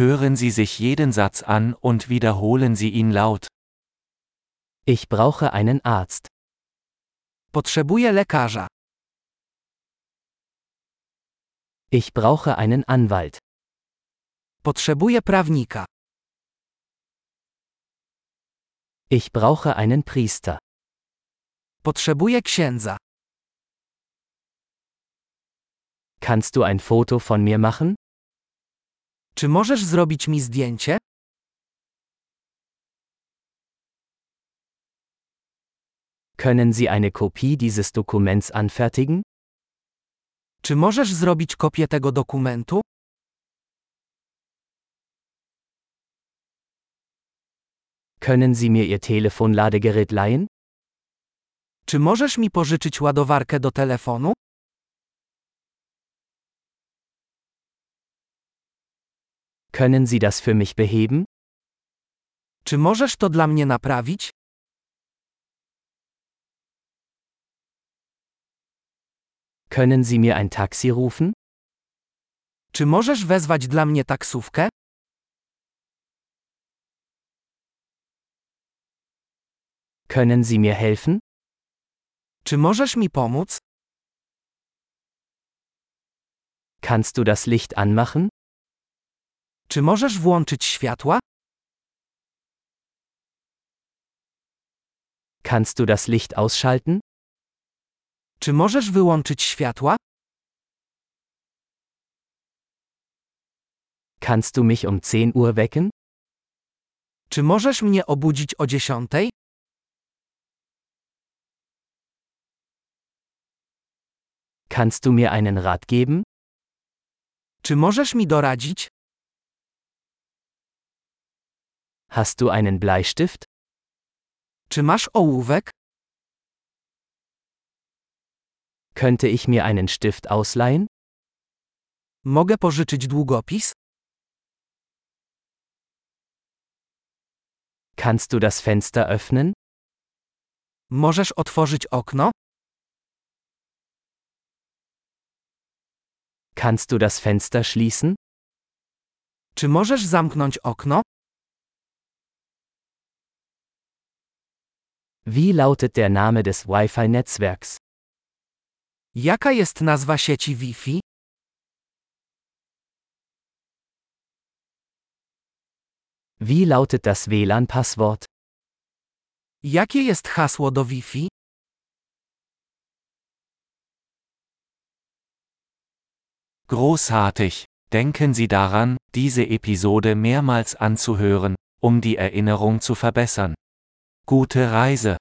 Hören Sie sich jeden Satz an und wiederholen Sie ihn laut. Ich brauche einen Arzt. Potrzebuję lekarza. Ich brauche einen Anwalt. Potrzebuję prawnika. Ich brauche einen Priester. Potrzebuję księdza. Kannst du ein Foto von mir machen? Czy możesz zrobić mi zdjęcie? Können Sie eine Kopie dieses Dokuments anfertigen? Czy możesz zrobić kopię tego dokumentu? Können Sie mir Ihr Telefonladegerät leihen? Czy możesz mi pożyczyć ładowarkę do telefonu? Können Sie das für mich beheben? Czy możesz to dla mnie naprawić? Können Sie mir ein Taxi rufen? Czy możesz wezwać dla mnie taksówkę? Können Sie mir helfen? Czy możesz mi pomóc? Kannst du das Licht anmachen? Czy możesz włączyć światła? Kannst du das Licht ausschalten? Czy możesz wyłączyć światła? Kannst du mich um 10 Uhr wecken? Czy możesz mnie obudzić o dziesiątej? Kannst du mir einen Rat geben? Czy możesz mi doradzić? Hast du einen Bleistift? Czy masz ołówek? Könnte ich mir einen Stift ausleihen? Mogę pożyczyć długopis? Kannst du das Fenster öffnen? Możesz otworzyć okno? Kannst du das Fenster schließen? Czy możesz zamknąć okno? Wie lautet der Name des Wi-Fi-Netzwerks? Jaka jest nazwa sieci Wi-Fi? Wie lautet das WLAN-Passwort? Jakie jest hasło do Wi-Fi? Großartig! Denken Sie daran, diese Episode mehrmals anzuhören, um die Erinnerung zu verbessern. Gute Reise!